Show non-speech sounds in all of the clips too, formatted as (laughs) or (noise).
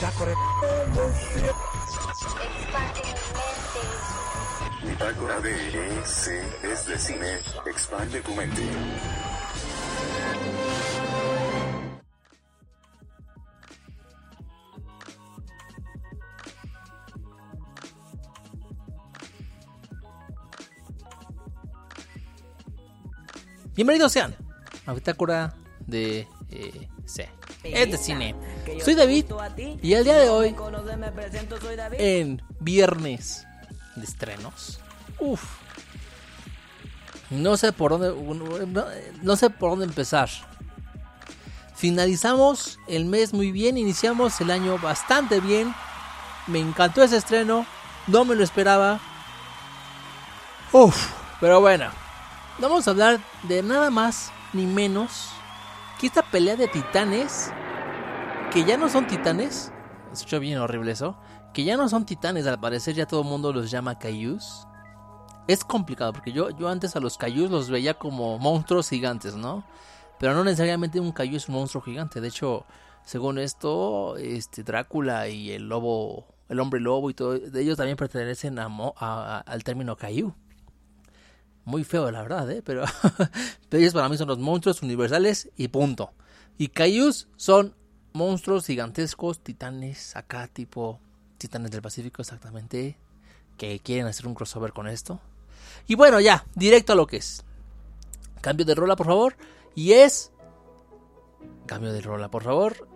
Bitácora. Bitácora de EC es de cine. Expande tu mente. Bienvenidos sean a Bitácora de eh, C. Es de cine. Soy David y el día de hoy, en viernes de estrenos, uff, no sé por dónde, no, no sé por dónde empezar. Finalizamos el mes muy bien, iniciamos el año bastante bien. Me encantó ese estreno, no me lo esperaba. Uff, pero bueno, vamos a hablar de nada más ni menos que esta pelea de titanes, que ya no son titanes, escucha bien horrible eso, que ya no son titanes, al parecer ya todo el mundo los llama Kaijus. Es complicado porque yo, yo antes a los Kaijus los veía como monstruos gigantes, ¿no? Pero no necesariamente un Kaiju es un monstruo gigante. De hecho, según esto, este Drácula y el lobo, el hombre lobo y todo, ellos también pertenecen a, a, al término Kaiju. Muy feo, la verdad, ¿eh? Pero, (laughs) pero ellos para mí son los monstruos universales y punto. Y Kaijus son monstruos gigantescos, titanes, acá tipo titanes del Pacífico exactamente, que quieren hacer un crossover con esto. Y bueno, ya, directo a lo que es. Cambio de rola, por favor. Y es... Cambio de rola, por favor.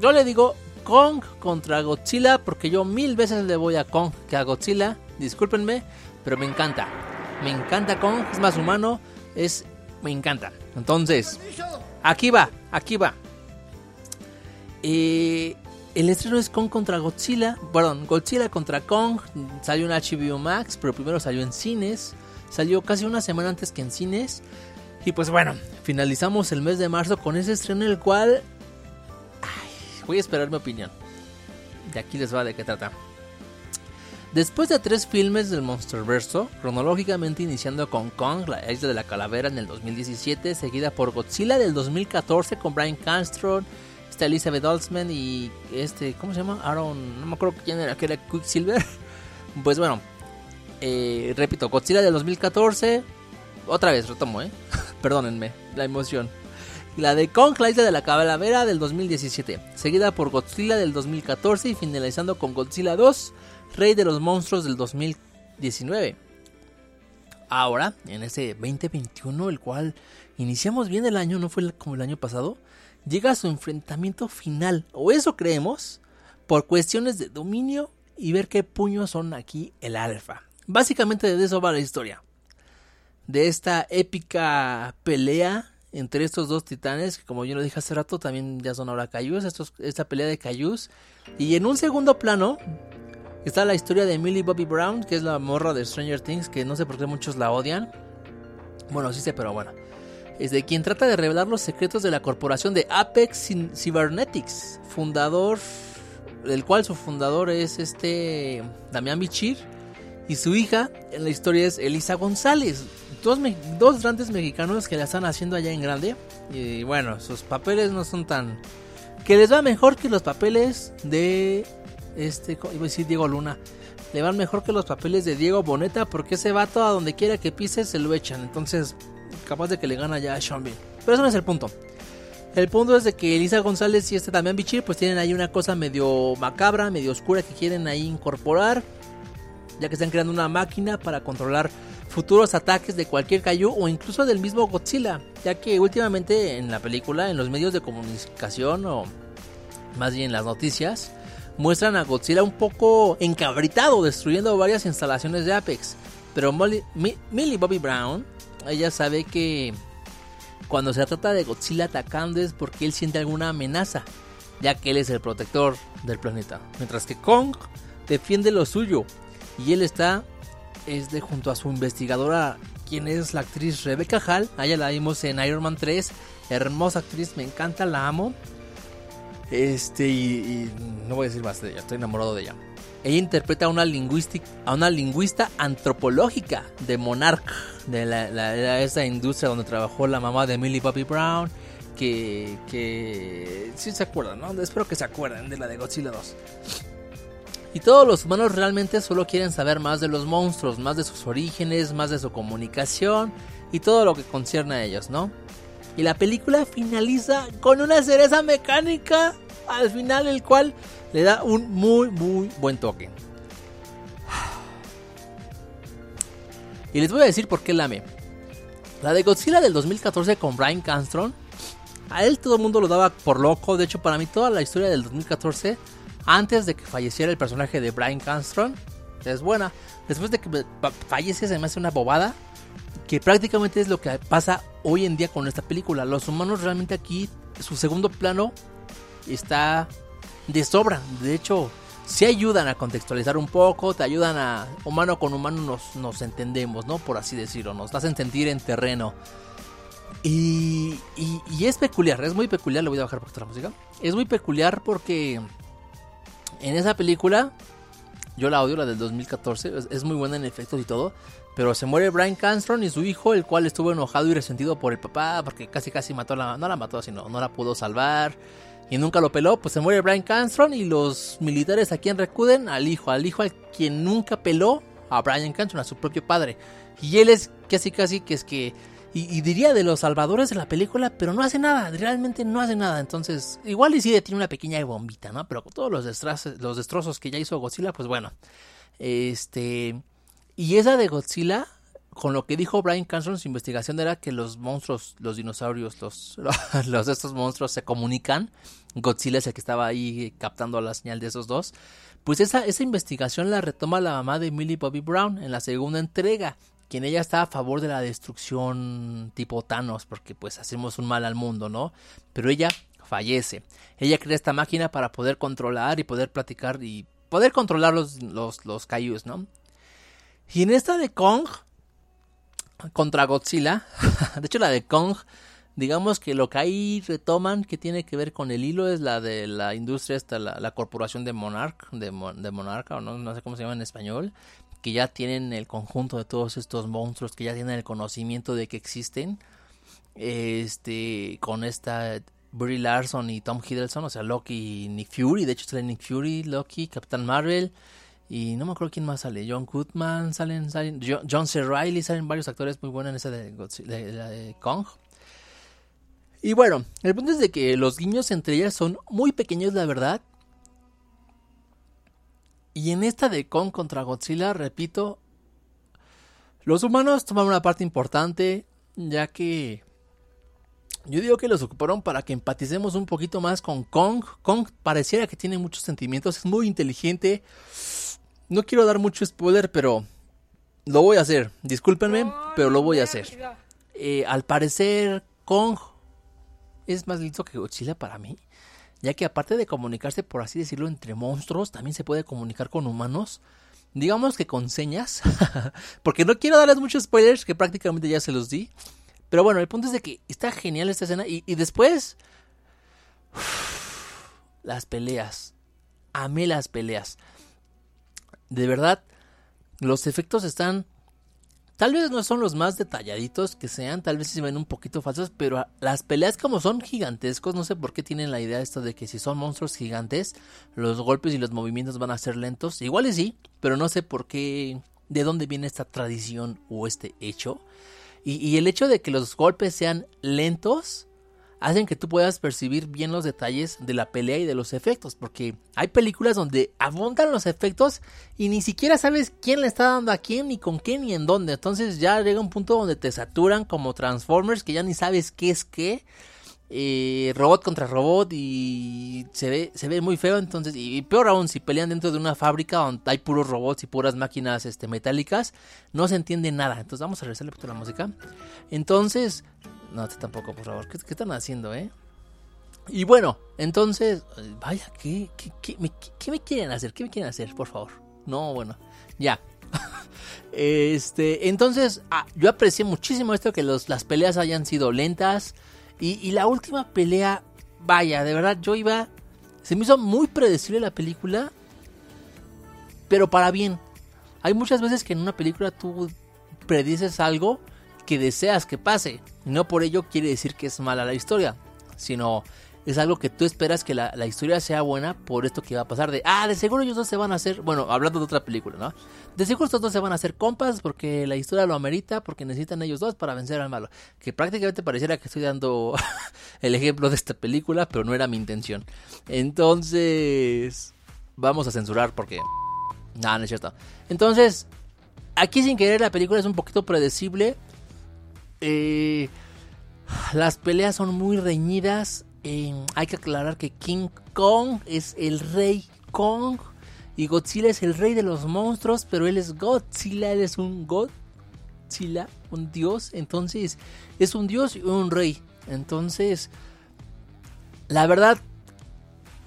Yo le digo Kong contra Godzilla porque yo mil veces le voy a Kong que a Godzilla. Discúlpenme, pero me encanta. Me encanta Kong, es más humano, es me encanta. Entonces, aquí va, aquí va. Eh, el estreno es Kong contra Godzilla, perdón, Godzilla contra Kong. Salió en HBO Max, pero primero salió en cines. Salió casi una semana antes que en cines. Y pues bueno, finalizamos el mes de marzo con ese estreno el cual voy a esperar mi opinión. De aquí les va de qué trata. Después de tres filmes del Monsterverso, cronológicamente iniciando con Kong, la isla de la calavera en el 2017, seguida por Godzilla del 2014 con Brian Cranston, está Elizabeth Olsen y este, ¿cómo se llama? Aaron, no me acuerdo quién era, que era Quicksilver. (laughs) Pues bueno, eh, repito, Godzilla del 2014, otra vez retomo, ¿eh? (laughs) Perdónenme la emoción. La de Kong, la isla de la calavera del 2017, seguida por Godzilla del 2014 y finalizando con Godzilla 2, Rey de los Monstruos del 2019. Ahora, en este 2021, el cual iniciamos bien el año, no fue como el año pasado, llega a su enfrentamiento final, o eso creemos, por cuestiones de dominio y ver qué puños son aquí el alfa. Básicamente de eso va la historia. De esta épica pelea entre estos dos titanes, que como yo lo dije hace rato, también ya son ahora Cayus, esta pelea de Cayus. Y en un segundo plano está la historia de Millie Bobby Brown, que es la morra de Stranger Things, que no sé por qué muchos la odian. Bueno, sí sé, pero bueno. Es de quien trata de revelar los secretos de la corporación de Apex Cybernetics, fundador, del cual su fundador es este Damián Bichir, y su hija en la historia es Elisa González, dos, dos grandes mexicanos que la están haciendo allá en grande. Y bueno, sus papeles no son tan... Que les va mejor que los papeles de... Este, iba a decir Diego Luna. Le van mejor que los papeles de Diego Boneta porque ese vato a donde quiera que pise se lo echan. Entonces, capaz de que le gana ya a Sean Bean. Pero eso no es el punto. El punto es de que Elisa González y este también Bichir pues tienen ahí una cosa medio macabra, medio oscura que quieren ahí incorporar. Ya que están creando una máquina para controlar futuros ataques de cualquier Kaiju o incluso del mismo Godzilla, ya que últimamente en la película, en los medios de comunicación o más bien en las noticias, muestran a Godzilla un poco encabritado, destruyendo varias instalaciones de Apex. Pero Molly, Millie Bobby Brown, ella sabe que cuando se trata de Godzilla atacando es porque él siente alguna amenaza, ya que él es el protector del planeta, mientras que Kong defiende lo suyo y él está es de junto a su investigadora, quien es la actriz Rebecca Hall. A ella la vimos en Iron Man 3. Hermosa actriz, me encanta, la amo. Este, y, no voy a decir más de ella, estoy enamorado de ella. Ella interpreta a una, a una lingüista antropológica de Monarch, de la, esa industria donde trabajó la mamá de Millie Bobby Brown, que, que sí se acuerdan, ¿no? Espero que se acuerden de la de Godzilla 2. Y todos los humanos realmente solo quieren saber más de los monstruos, más de sus orígenes, más de su comunicación y todo lo que concierne a ellos, ¿no? Y la película finaliza con una cereza mecánica al final, el cual le da un muy, muy buen toque. Y les voy a decir por qué la amé. La de Godzilla del 2014 con Brian Cranston, a él todo el mundo lo daba por loco. De hecho, para mí toda la historia del 2014, antes de que falleciera el personaje de Brian Cranston, es buena. Después de que fallece se me hace una bobada que prácticamente es lo que pasa hoy en día con esta película. Los humanos realmente aquí, su segundo plano está de sobra. De hecho, si ayudan a contextualizar un poco, te ayudan a humano con humano nos, nos entendemos, ¿no? Por así decirlo, nos hacen sentir en terreno. Y, y, es peculiar, es muy peculiar, le voy a bajar por la música. Es muy peculiar porque en esa película, yo la odio, la del 2014, es, es muy buena en efectos y todo, pero se muere Brian Cranston y su hijo, el cual estuvo enojado y resentido por el papá, porque casi casi mató a la, no la mató, sino no la pudo salvar. Y nunca lo peló, pues se muere Brian Cranston y los militares a quien recuden al hijo, al hijo al quien nunca peló a Brian Cranston, a su propio padre. Y él es casi casi que es que y, diría de los salvadores de la película, pero no hace nada, realmente no hace nada. Entonces, igual y sí tiene una pequeña bombita, ¿no? Pero con todos los destrozos, los destrozos que ya hizo Godzilla, pues bueno. Este y esa de Godzilla, con lo que dijo Brian Cranston, su investigación era que los monstruos, los dinosaurios, los, (laughs) estos monstruos se comunican. Godzilla es el que estaba ahí captando la señal de esos dos. Pues esa, esa investigación la retoma la mamá de Millie Bobby Brown en la segunda entrega, quien ella está a favor de la destrucción tipo Thanos, porque pues hacemos un mal al mundo, ¿no? Pero ella fallece. Ella crea esta máquina para poder controlar y poder platicar y poder controlar los, los, los ¿no? Y en esta de Kong contra Godzilla, (laughs) de hecho la de Kong, digamos que lo que ahí retoman que tiene que ver con el hilo es la de la industria, esta, la, corporación de Monarch, de, de Monarca, o no, no sé cómo se llama en español, que ya tienen el conjunto de todos estos monstruos, que ya tienen el conocimiento de que existen, este, con esta Brie Larson y Tom Hiddleston, o sea, Loki y Nick Fury, de hecho sale Nick Fury, Loki, Captain Marvel, y no me acuerdo quién más sale. John Goodman, salen, salen John C. Reilly, salen varios actores muy buenos en esa de, de, Kong. Y bueno, el punto es de que los guiños entre ellas son muy pequeños, la verdad. Y en esta de Kong contra Godzilla, repito, los humanos toman una parte importante, ya que yo digo que los ocuparon para que empaticemos un poquito más con Kong. Kong pareciera que tiene muchos sentimientos, es muy inteligente. No quiero dar mucho spoiler, pero lo voy a hacer. Discúlpenme, pero lo voy a hacer. Eh, al parecer, Kong es más listo que Godzilla para mí. Ya que aparte de comunicarse, por así decirlo, entre monstruos, también se puede comunicar con humanos. Digamos que con señas. (laughs) porque no quiero darles muchos spoilers, que prácticamente ya se los di. Pero bueno, el punto es de que está genial esta escena. Y, y después... las peleas. Amé las peleas de verdad, los efectos están... Tal vez no son los más detalladitos que sean, tal vez se ven un poquito falsos, pero las peleas como son gigantescos, no sé por qué tienen la idea esto de que si son monstruos gigantes, los golpes y los movimientos van a ser lentos. Igual es sí, pero no sé por qué, de dónde viene esta tradición o este hecho. Y, y el hecho de que los golpes sean lentos, hacen que tú puedas percibir bien los detalles de la pelea y de los efectos, porque hay películas donde abundan los efectos y ni siquiera sabes quién le está dando a quién, ni con qué, ni en dónde. Entonces ya llega un punto donde te saturan como Transformers, que ya ni sabes qué es qué. Eh, robot contra robot y se ve, se ve muy feo entonces y peor aún si pelean dentro de una fábrica donde hay puros robots y puras máquinas este, metálicas no se entiende nada entonces vamos a regresarle la música entonces no, tampoco, por favor. ¿Qué, están haciendo, eh? Y bueno, entonces, vaya, ¿qué, qué, me, quieren hacer? ¿Qué me quieren hacer, por favor? No, bueno, ya. (laughs) este, entonces, ah, yo aprecié muchísimo esto, que los, las peleas hayan sido lentas. Y, la última pelea, vaya, de verdad, yo iba... Se me hizo muy predecible la película, pero para bien. Hay muchas veces que en una película tú predices algo que deseas que pase. No por ello quiere decir que es mala la historia. sino es algo que tú esperas que la, la, historia sea buena por esto que va a pasar de, ah, de seguro ellos dos se van a hacer, bueno, hablando de otra película, ¿no? De seguro estos dos se van a hacer compas porque la historia lo amerita, porque necesitan ellos dos para vencer al malo. Que prácticamente pareciera que estoy dando (laughs) el ejemplo de esta película, pero no era mi intención. Entonces, vamos a censurar porque... Nada, no es cierto. Entonces, aquí sin querer la película es un poquito predecible. Eh, las peleas son muy reñidas hay que aclarar que King Kong es el rey Kong y Godzilla es el rey de los monstruos, pero él es Godzilla, él es un Godzilla, un dios, entonces es un dios y un rey. Entonces, la verdad,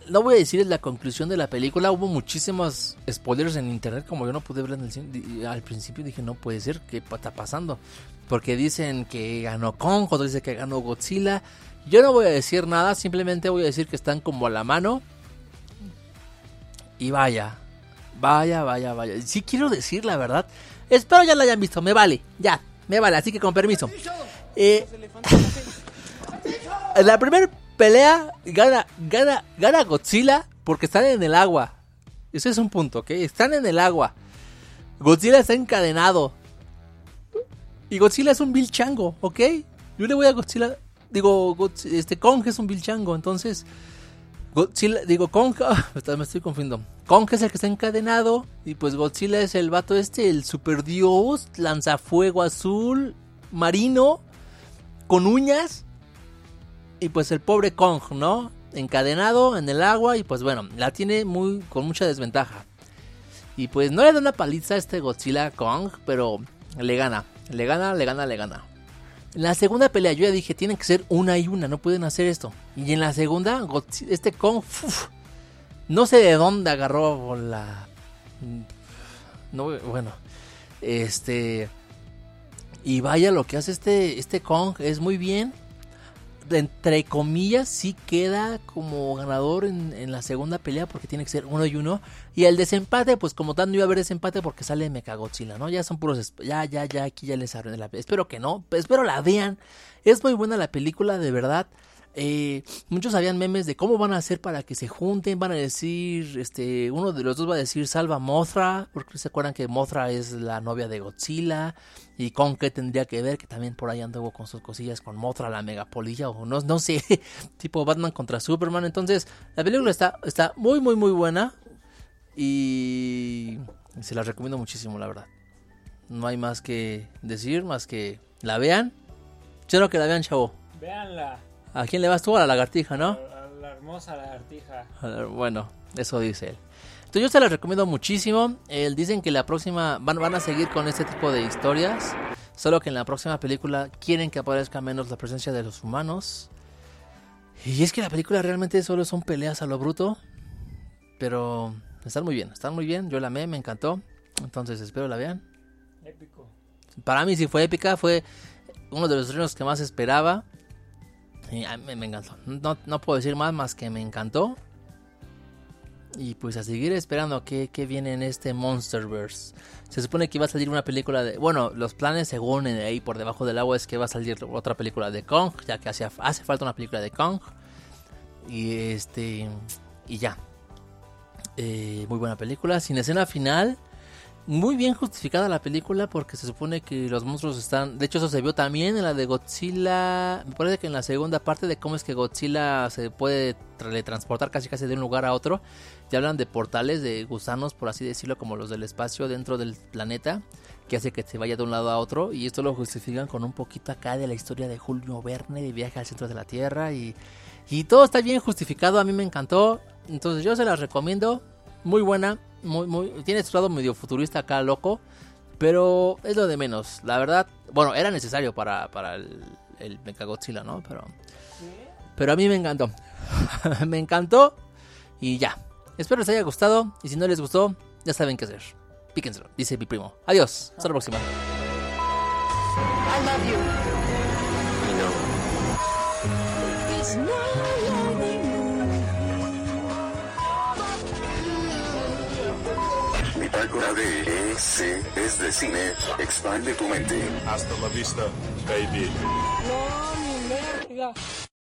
no voy a decir la conclusión de la película. Hubo muchísimos spoilers en internet, como yo no pude ver en el cine. Al principio dije, no puede ser, ¿qué está pasando? Porque dicen que ganó Kong, otros dicen que ganó Godzilla. Yo no voy a decir nada, simplemente voy a decir que están como a la mano. Y vaya, vaya, vaya, vaya. Sí quiero decir la verdad. Espero ya la hayan visto, me vale, ya, me vale, así que con permiso. Eh, (laughs) la primera pelea gana, gana, gana Godzilla porque están en el agua. Ese es un punto, ¿ok? Están en el agua. Godzilla está encadenado. Y Godzilla es un Bill Chango, ¿ok? Yo le voy a Godzilla digo, este Kong es un Chango, entonces Godzilla, digo, Kong, (laughs) ah, me estoy confundiendo. Kong es el que está encadenado y pues Godzilla es el vato este, el super dios, lanzafuego azul, marino, con uñas. Y pues el pobre Kong, ¿no? Encadenado en el agua y pues bueno, la tiene muy con mucha desventaja. Y pues no le da una paliza a este Godzilla Kong, pero le gana, le gana, le gana, le gana. En la segunda pelea yo ya dije, tienen que ser una y una, no pueden hacer esto. Y en la segunda, este Kong, no sé de dónde agarró la... No, bueno, este... Y vaya, lo que hace este, este Kong es muy bien entre comillas, sí queda como ganador en, la segunda pelea porque tiene que ser uno y uno. Y el desempate, pues como tal no iba a haber desempate porque sale Mechagodzilla, ¿no? Ya son puros... Ya, ya, ya, aquí ya les de la... Espero que no, espero la vean. Es muy buena la película, de verdad. Eh, muchos habían memes de cómo van a hacer para que se junten. Van a decir, este, uno de los dos va a decir salva Mothra, porque se acuerdan que Mothra es la novia de Godzilla. Y con qué tendría que ver, que también por ahí anduvo con sus cosillas con Mothra, la megapolilla, o no, no sé, (laughs) tipo Batman contra Superman. Entonces, la película está, está muy, muy, muy buena. Y se la recomiendo muchísimo, la verdad. No hay más que decir, más que la vean. Quiero que la vean, chavo. Veanla. ¿A quién le vas tú? A la lagartija, ¿no? A la hermosa lagartija. Bueno, eso dice él. Entonces yo se las recomiendo muchísimo. Él dicen que la próxima van, van a seguir con este tipo de historias. Solo que en la próxima película quieren que aparezca menos la presencia de los humanos. Y es que la película realmente solo son peleas a lo bruto. Pero están muy bien, están muy bien. Yo la amé, me encantó. Entonces espero la vean. Épico. Para mí sí fue épica, fue uno de los estrenos que más esperaba. Y me, me encantó. No, no, puedo decir más más que me encantó. Y pues a seguir esperando que, que viene en este Monsterverse. Se supone que iba a salir una película de... Bueno, los planes según ahí por debajo del agua es que va a salir otra película de Kong. Ya que hace, hace falta una película de Kong. Y este... Y ya. Eh, muy buena película. Sin escena final muy bien justificada la película porque se supone que los monstruos están... De hecho eso se vio también en la de Godzilla. Me parece que en la segunda parte de cómo es que Godzilla se puede teletransportar casi casi de un lugar a otro. Ya hablan de portales de gusanos, por así decirlo, como los del espacio dentro del planeta. Que hace que se vaya de un lado a otro. Y esto lo justifican con un poquito acá de la historia de Julio Verne, de viaje al centro de la Tierra. Y, y todo está bien justificado. A mí me encantó. Entonces yo se las recomiendo. Muy buena muy, muy, tiene su lado medio futurista acá, loco. Pero es lo de menos. La verdad, bueno, era necesario para, para el, el Mechagodzilla, ¿no? Pero, pero a mí me encantó. (laughs) me encantó. Y ya. Espero les haya gustado. Y si no les gustó, ya saben qué hacer. Píquenselo, dice mi primo. Adiós. Hasta la próxima. Bitácora EC es de cine. Expande tu mente. Hasta la vista, baby. No, mi